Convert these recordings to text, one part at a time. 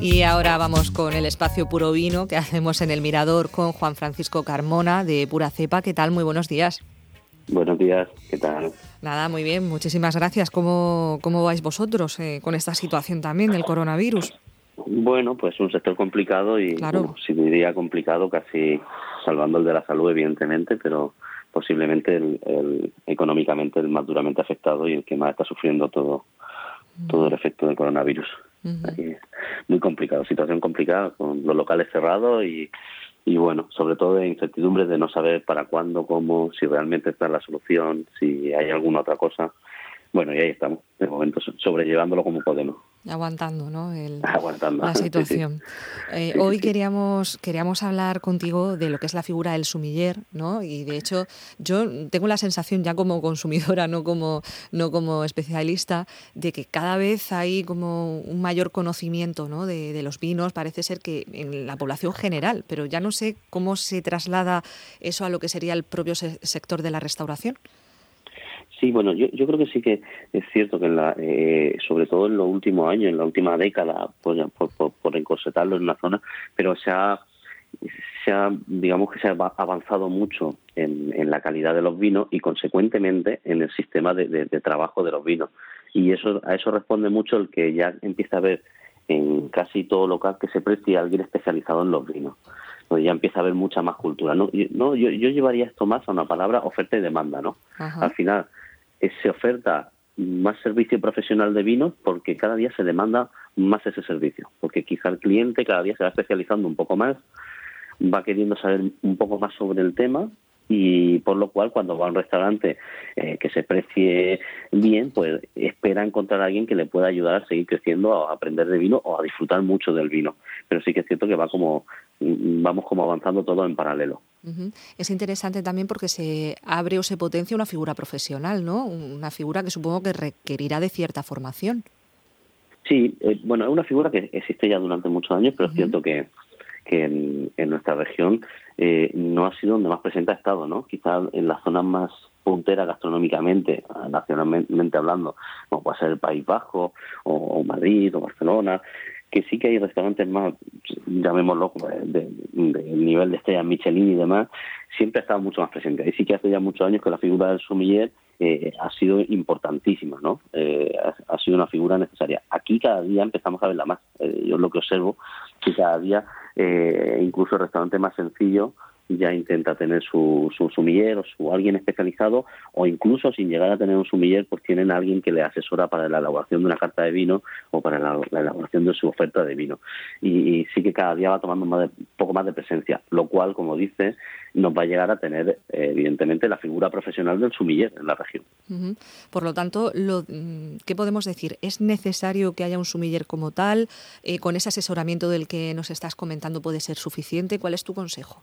Y ahora vamos con el espacio puro vino que hacemos en el Mirador con Juan Francisco Carmona de Pura Cepa. ¿Qué tal? Muy buenos días. Buenos días, ¿qué tal? Nada, muy bien, muchísimas gracias. ¿Cómo, cómo vais vosotros eh, con esta situación también del coronavirus? Bueno, pues un sector complicado y, claro. si diría complicado, casi salvando el de la salud, evidentemente, pero posiblemente el, económicamente el más duramente afectado y el que más está sufriendo todo, todo el efecto del coronavirus. Muy complicado, situación complicada con los locales cerrados y, y bueno, sobre todo de incertidumbre de no saber para cuándo, cómo, si realmente está la solución, si hay alguna otra cosa. Bueno, y ahí estamos, de momento sobrellevándolo como podemos aguantando, ¿no? la situación. Eh, hoy queríamos queríamos hablar contigo de lo que es la figura del sumiller, ¿no? Y de hecho yo tengo la sensación ya como consumidora, no como no como especialista, de que cada vez hay como un mayor conocimiento, ¿no? De, de los vinos. Parece ser que en la población general, pero ya no sé cómo se traslada eso a lo que sería el propio sector de la restauración. Sí, bueno, yo, yo creo que sí que es cierto que en la, eh, sobre todo en los últimos años, en la última década, pues, por, por, por encorsetarlo en una zona, pero se ha, se ha, digamos que se ha avanzado mucho en, en la calidad de los vinos y consecuentemente en el sistema de, de, de, trabajo de los vinos. Y eso a eso responde mucho el que ya empieza a haber en casi todo local que se precie alguien especializado en los vinos. Pues ya empieza a haber mucha más cultura. No, yo, no, yo, yo llevaría esto más a una palabra oferta y demanda, ¿no? Al final, se oferta más servicio profesional de vinos porque cada día se demanda más ese servicio, porque quizá el cliente cada día se va especializando un poco más, va queriendo saber un poco más sobre el tema y por lo cual cuando va a un restaurante eh, que se precie bien, pues espera encontrar a alguien que le pueda ayudar a seguir creciendo, a aprender de vino o a disfrutar mucho del vino. Pero sí que es cierto que va como vamos como avanzando todo en paralelo. Es interesante también porque se abre o se potencia una figura profesional, ¿no? Una figura que supongo que requerirá de cierta formación. Sí, eh, bueno, es una figura que existe ya durante muchos años, pero es cierto que, que en, nuestra región eh, no ha sido donde más presente ha estado, ¿no? Quizás en las zonas más punteras gastronómicamente, nacionalmente hablando, como puede ser el País Bajo, o Madrid, o Barcelona, que sí que hay restaurantes más, llamémoslo, de, de, nivel de estrella Michelin y demás, siempre ha estado mucho más presente. Y sí que hace ya muchos años que la figura del sumiller eh, ha sido importantísima, ¿no? Eh, ha, sido una figura necesaria. Aquí cada día empezamos a verla más. Eh, yo lo que observo que cada día, eh, incluso el restaurante más sencillo, ya intenta tener su, su sumiller o su alguien especializado o incluso sin llegar a tener un sumiller pues tienen a alguien que le asesora para la elaboración de una carta de vino o para la, elaboración de su oferta de vino y, sí que cada día va tomando un poco más de presencia lo cual como dice nos va a llegar a tener evidentemente la figura profesional del sumiller en la región por lo tanto lo, mm, ¿qué podemos decir? ¿es necesario que haya un sumiller como tal? Eh, ¿con ese asesoramiento del que nos estás comentando puede ser suficiente? ¿cuál es tu consejo?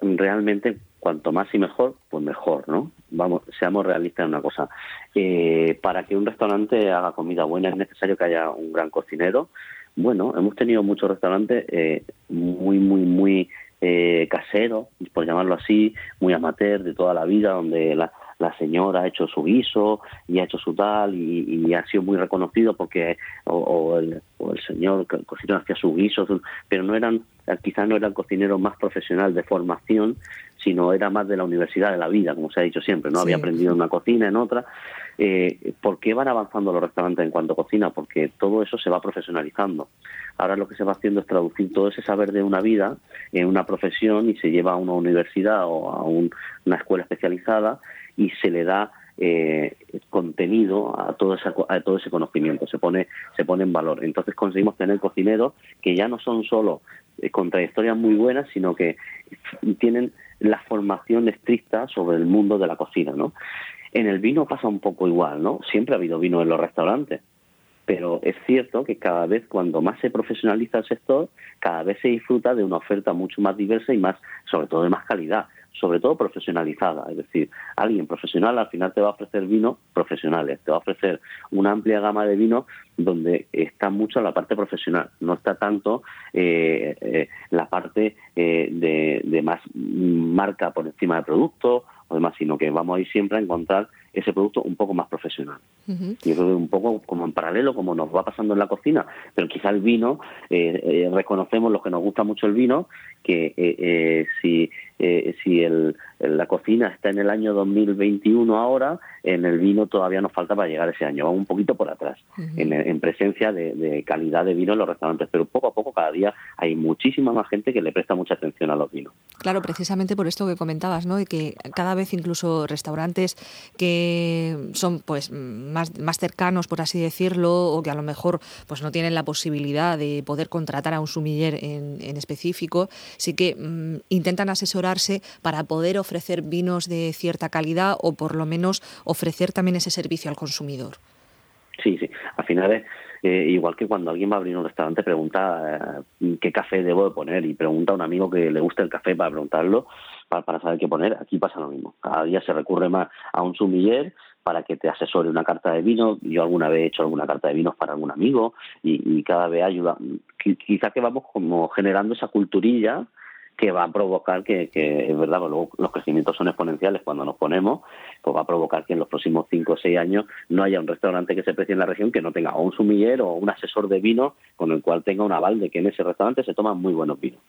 Realmente cuanto más y mejor, pues mejor, ¿no? Vamos, seamos realistas en una cosa. Eh, para que un restaurante haga comida buena es necesario que haya un gran cocinero. Bueno, hemos tenido muchos restaurantes eh, muy, muy, muy eh, caseros, por llamarlo así, muy amateur de toda la vida, donde la, la señora ha hecho su guiso y ha hecho su tal y, ha sido muy reconocido porque o, el, o el, señor cocinero hacía su guiso, pero no eran quizás no era el cocinero más profesional de formación, sino era más de la universidad de la vida, como se ha dicho siempre, no había aprendido en una cocina, en otra. Eh, ¿Por qué van avanzando los restaurantes en cuanto a cocina? Porque todo eso se va profesionalizando. Ahora lo que se va haciendo es traducir todo ese saber de una vida en una profesión y se lleva a una universidad o a una escuela especializada y se le da eh, contenido a todo, ese, a todo ese conocimiento, se pone, se pone en valor. Entonces conseguimos tener cocineros que ya no son solo eh, con trayectorias muy buenas, sino que tienen la formación estricta sobre el mundo de la cocina, ¿no? En el vino pasa un poco igual, ¿no? Siempre ha habido vino en los restaurantes, pero es cierto que cada vez cuando más se profesionaliza el sector, cada vez se disfruta de una oferta mucho más diversa y más, sobre todo de más calidad. Sobre todo profesionalizada, es decir, alguien profesional al final te va a ofrecer vinos profesionales, te va a ofrecer una amplia gama de vinos donde está mucho la parte profesional, no está tanto eh, eh, la parte eh, de, de, más marca por encima del producto o demás, sino que vamos a ir siempre a encontrar ese producto un poco más profesional. Yo creo que un poco como en paralelo, como nos va pasando en la cocina, pero quizá el vino, reconocemos los que nos gusta mucho el vino, que si, si el, la cocina está en el año 2021 ahora, en el vino todavía nos falta para llegar ese año, vamos un poquito por atrás, en, presencia de, calidad de vino en los restaurantes, pero poco a poco cada día hay muchísima más gente que le presta mucha atención a los vinos. Claro, precisamente por esto que comentabas, ¿no? De que cada vez incluso restaurantes que son pues más, más cercanos, por así decirlo, o que a lo mejor pues no tienen la posibilidad de poder contratar a un sumiller en, específico, sí que mm, intentan asesorarse para poder ofrecer vinos de cierta calidad o por lo menos ofrecer también ese servicio al consumidor. Sí, sí. Al final es eh, igual que cuando alguien va a abrir un restaurante pregunta eh, qué café debo de poner y pregunta a un amigo que le gusta el café para preguntarlo para, saber qué poner. Aquí pasa lo mismo. Cada día se recurre más a un sumiller para que te asesore una carta de vino. Yo alguna vez he hecho alguna carta de vinos para algún amigo y, y cada vez ayuda. Quizá que vamos como generando esa culturilla que va a provocar que, que es verdad, los crecimientos son exponenciales cuando nos ponemos, pues va a provocar que en los próximos 5 o 6 años no haya un restaurante que se precie en la región que no tenga o un sumiller o un asesor de vino con el cual tenga un aval de que en ese restaurante se toman muy buenos vinos.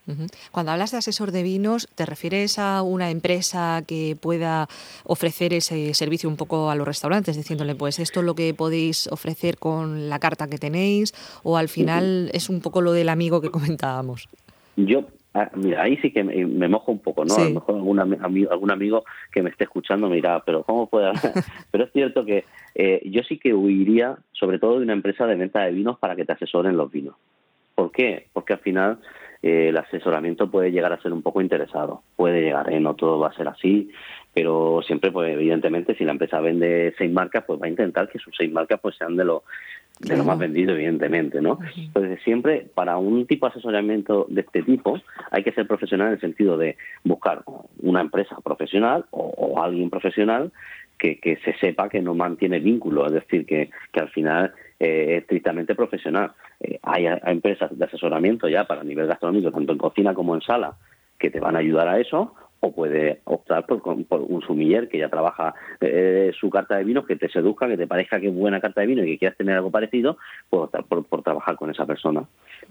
Cuando hablas de asesor de vinos, ¿te refieres a una empresa que pueda ofrecer ese servicio un poco a los restaurantes, diciéndole, pues esto es lo que podéis ofrecer con la carta que tenéis, o al final es un poco lo del amigo que comentábamos? Yo Ah, mira, ahí sí que me, mojo un poco, ¿no? A lo mejor algún amigo, algún amigo que me esté escuchando me dirá, pero ¿cómo puede pero es cierto que eh, yo sí que huiría, sobre todo de una empresa de venta de vinos para que te asesoren los vinos. ¿Por qué? Porque al final eh, el asesoramiento puede llegar a ser un poco interesado. Puede llegar, ¿eh? no todo va a ser así, pero siempre, pues evidentemente, si la empresa vende seis marcas, pues va a intentar que sus seis marcas pues sean de lo de lo más vendido, evidentemente, ¿no? Entonces, siempre para un tipo de asesoramiento de este tipo hay que ser profesional en el sentido de buscar una empresa profesional o, alguien profesional que, que, se sepa que no mantiene vínculo, es decir, que, que al final eh, es estrictamente profesional. Eh, hay, hay, empresas de asesoramiento ya para nivel gastronómico, tanto en cocina como en sala, que te van a ayudar a eso, o puede optar por, un sumiller que ya trabaja eh, su carta de vino, que te seduzca, que te parezca que es buena carta de vino y que quieras tener algo parecido, pues optar por, trabajar con esa persona.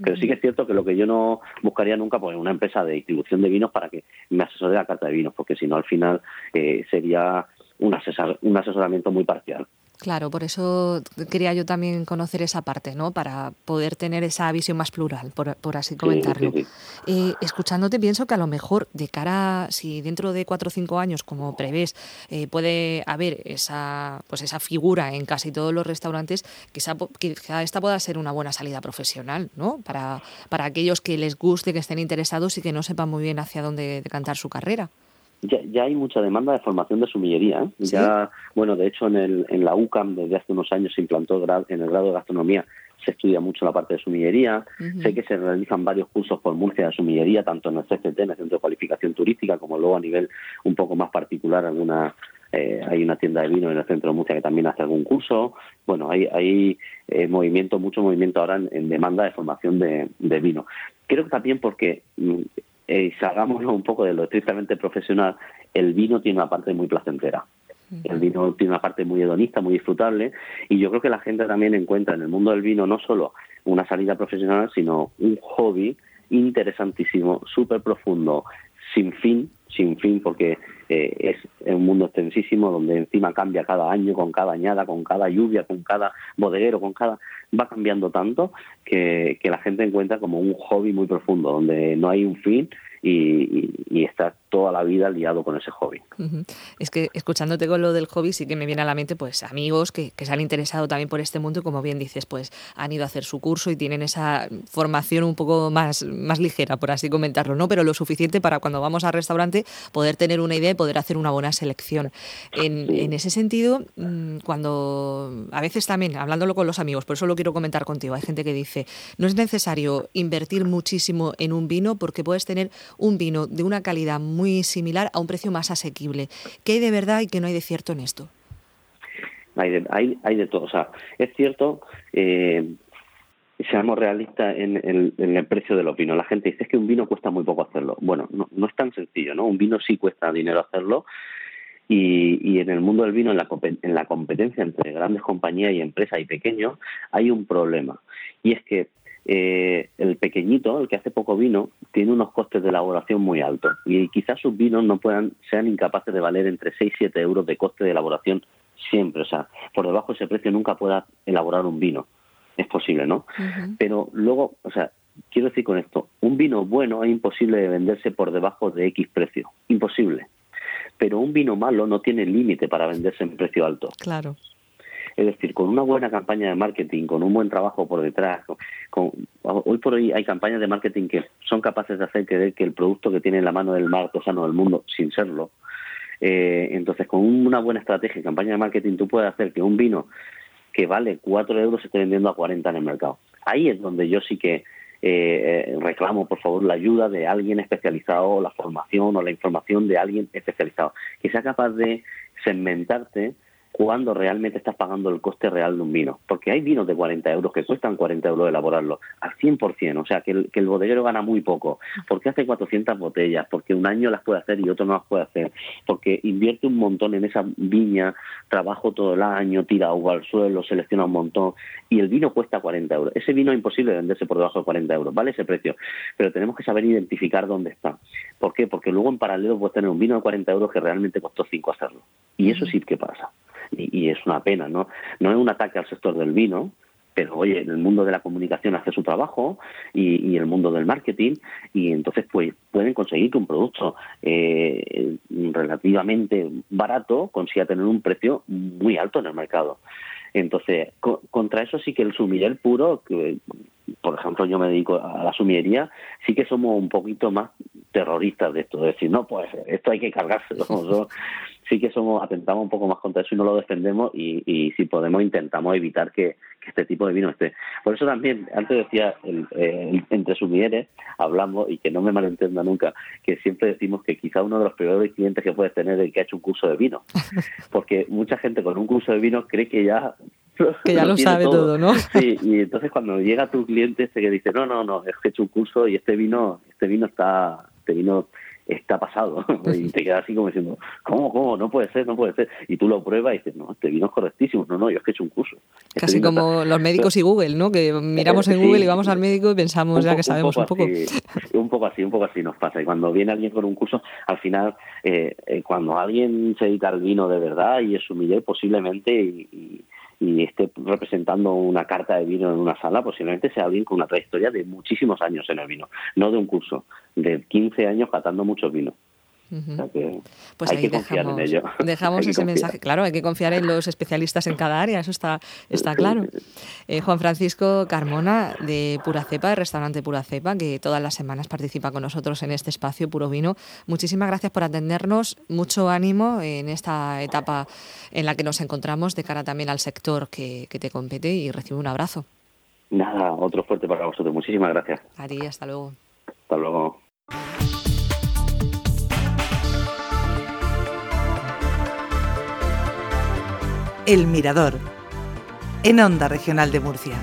Pero sí que es cierto que lo que yo no buscaría nunca pues una empresa de distribución de vinos para que me asesore la carta de vinos, porque si no al final eh, sería un, un asesoramiento muy parcial. Claro, por eso quería yo también conocer esa parte, ¿no? Para poder tener esa visión más plural, por, así comentarlo. Eh, escuchándote pienso que a lo mejor de cara, si dentro de cuatro o cinco años, como prevés, eh, puede haber esa, pues esa figura en casi todos los restaurantes, quizá, quizá esta pueda ser una buena salida profesional, ¿no? Para, para aquellos que les guste, que estén interesados y que no sepan muy bien hacia dónde decantar su carrera ya, ya hay mucha demanda de formación de sumillería. ¿eh? Ya, bueno, de hecho en, el, en la UCAM desde hace unos años se implantó en el grado de gastronomía se estudia mucho la parte de sumillería. Sé que se realizan varios cursos por Murcia de sumillería, tanto en el CCT, en el Centro de Cualificación Turística, como luego a nivel un poco más particular, alguna eh, hay una tienda de vino en el centro de Murcia que también hace algún curso. Bueno, hay, hay eh, movimiento, mucho movimiento ahora en, demanda de formación de, de, vino. Creo que también porque mm, eh, salgámonos un poco de lo estrictamente profesional, el vino tiene una parte muy placentera. El vino tiene una parte muy hedonista, muy disfrutable, y yo creo que la gente también encuentra en el mundo del vino no solo una salida profesional, sino un hobby interesantísimo, súper profundo, sin fin, sin fin, porque eh, es un mundo extensísimo donde encima cambia cada año, con cada añada, con cada lluvia, con cada bodeguero, con cada va cambiando tanto que, que la gente encuentra como un hobby muy profundo, donde no hay un fin y, y, está toda la vida liado con ese hobby. Es que escuchándote con lo del hobby sí que me viene a la mente pues amigos que, que, se han interesado también por este mundo y como bien dices pues han ido a hacer su curso y tienen esa formación un poco más, más ligera por así comentarlo, ¿no? Pero lo suficiente para cuando vamos al restaurante poder tener una idea y poder hacer una buena selección. En, en ese sentido, mm, cuando a veces también, hablándolo con los amigos, por eso lo quiero comentar contigo, hay gente que dice, no es necesario invertir muchísimo en un vino porque puedes tener un vino de una calidad muy muy similar a un precio más asequible. ¿Qué hay de verdad y qué no hay de cierto en esto? Hay de, hay, de todo. O sea, es cierto, eh, seamos realistas en, el precio de los vinos. La gente dice es que un vino cuesta muy poco hacerlo. Bueno, no, no es tan sencillo, ¿no? Un vino sí cuesta dinero hacerlo. Y, y en el mundo del vino, en la, en la competencia entre grandes compañías y empresas y pequeños, hay un problema. Y es que eh, el pequeñito, el que hace poco vino, tiene unos costes de elaboración muy altos y quizás sus vinos no puedan sean incapaces de valer entre 6 y 7 euros de coste de elaboración siempre. O sea, por debajo de ese precio nunca pueda elaborar un vino. Es posible, ¿no? Pero luego, o sea, quiero decir con esto, un vino bueno es imposible de venderse por debajo de X precio. Imposible. Pero un vino malo no tiene límite para venderse en precio alto. Claro. Es decir, con una buena campaña de marketing, con un buen trabajo por detrás, con, hoy por hoy hay campañas de marketing que son capaces de hacer creer que el producto que tiene en la mano del mar sano del mundo, sin serlo. Eh, entonces, con una buena estrategia y campaña de marketing, tú puedes hacer que un vino que vale 4 euros se esté vendiendo a 40 en el mercado. Ahí es donde yo sí que eh, reclamo, por favor, la ayuda de alguien especializado, la formación o la información de alguien especializado, que sea capaz de segmentarte cuando realmente estás pagando el coste real de un vino. Porque hay vinos de 40 euros que cuestan 40 euros elaborarlo al 100%, o sea que el, que el bodeguero gana muy poco. Porque hace 400 botellas, porque un año las puede hacer y otro no las puede hacer, porque invierte un montón en esa viña, trabajo todo el año, tira agua al suelo, selecciona un montón y el vino cuesta 40 euros. Ese vino es imposible venderse por debajo de 40 euros, vale ese precio, pero tenemos que saber identificar dónde está. ¿Por qué? Porque luego en paralelo puedes tener un vino de 40 euros que realmente costó 5 hacerlo. Y eso sí que pasa y, es una pena, ¿no? No es un ataque al sector del vino, pero oye, en el mundo de la comunicación hace su trabajo y, y el mundo del marketing y entonces pues pueden conseguir que un producto eh, relativamente barato consiga tener un precio muy alto en el mercado. Entonces, contra eso sí que el sumiller puro, que por ejemplo yo me dedico a la sumillería, sí que somos un poquito más terroristas de esto, de decir, no, pues esto hay que cargárselo. sí que somos atentamos un poco más contra eso y no lo defendemos y, y si podemos intentamos evitar que, este tipo de vino esté. Por eso también, antes decía, el, entre sumilleres hablamos, y que no me malentienda nunca, que siempre decimos que quizá uno de los peores clientes que puedes tener es el que ha hecho un curso de vino. Porque mucha gente con un curso de vino cree que ya que ya lo, sabe todo. ¿no? Sí, y entonces cuando llega tu cliente este que dice, no, no, no, es que he hecho un curso y este vino, este vino está, este vino está pasado. y te quedas así como diciendo, ¿cómo, cómo? No puede ser, no puede ser. Y tú lo pruebas y dices, no, este vino es correctísimo. No, no, yo es que he hecho un curso. Este Casi como los médicos y Google, ¿no? Que miramos en Google y vamos al médico y pensamos ya que sabemos un poco. un poco así, un poco así nos pasa. Y cuando viene alguien con un curso, al final, eh, eh, cuando alguien se dedica al vino de verdad y es humilde, posiblemente, y y esté representando una carta de vino en una sala, posiblemente sea alguien con una trayectoria de muchísimos años en el vino, no de un curso, de 15 años catando mucho vino pues hay que confiar en ello. Dejamos ese mensaje. Claro, hay que confiar en los especialistas en cada área, eso está, está claro. Eh, Juan Francisco Carmona, de Pura Cepa, de Restaurante Pura Cepa, que todas las semanas participa con nosotros en este espacio Puro Vino. Muchísimas gracias por atendernos. Mucho ánimo en esta etapa en la que nos encontramos de cara también al sector que, que te compete y recibe un abrazo. Nada, otro fuerte para vosotros. Muchísimas gracias. A ti, hasta luego. Hasta luego. El Mirador, en Onda Regional de Murcia.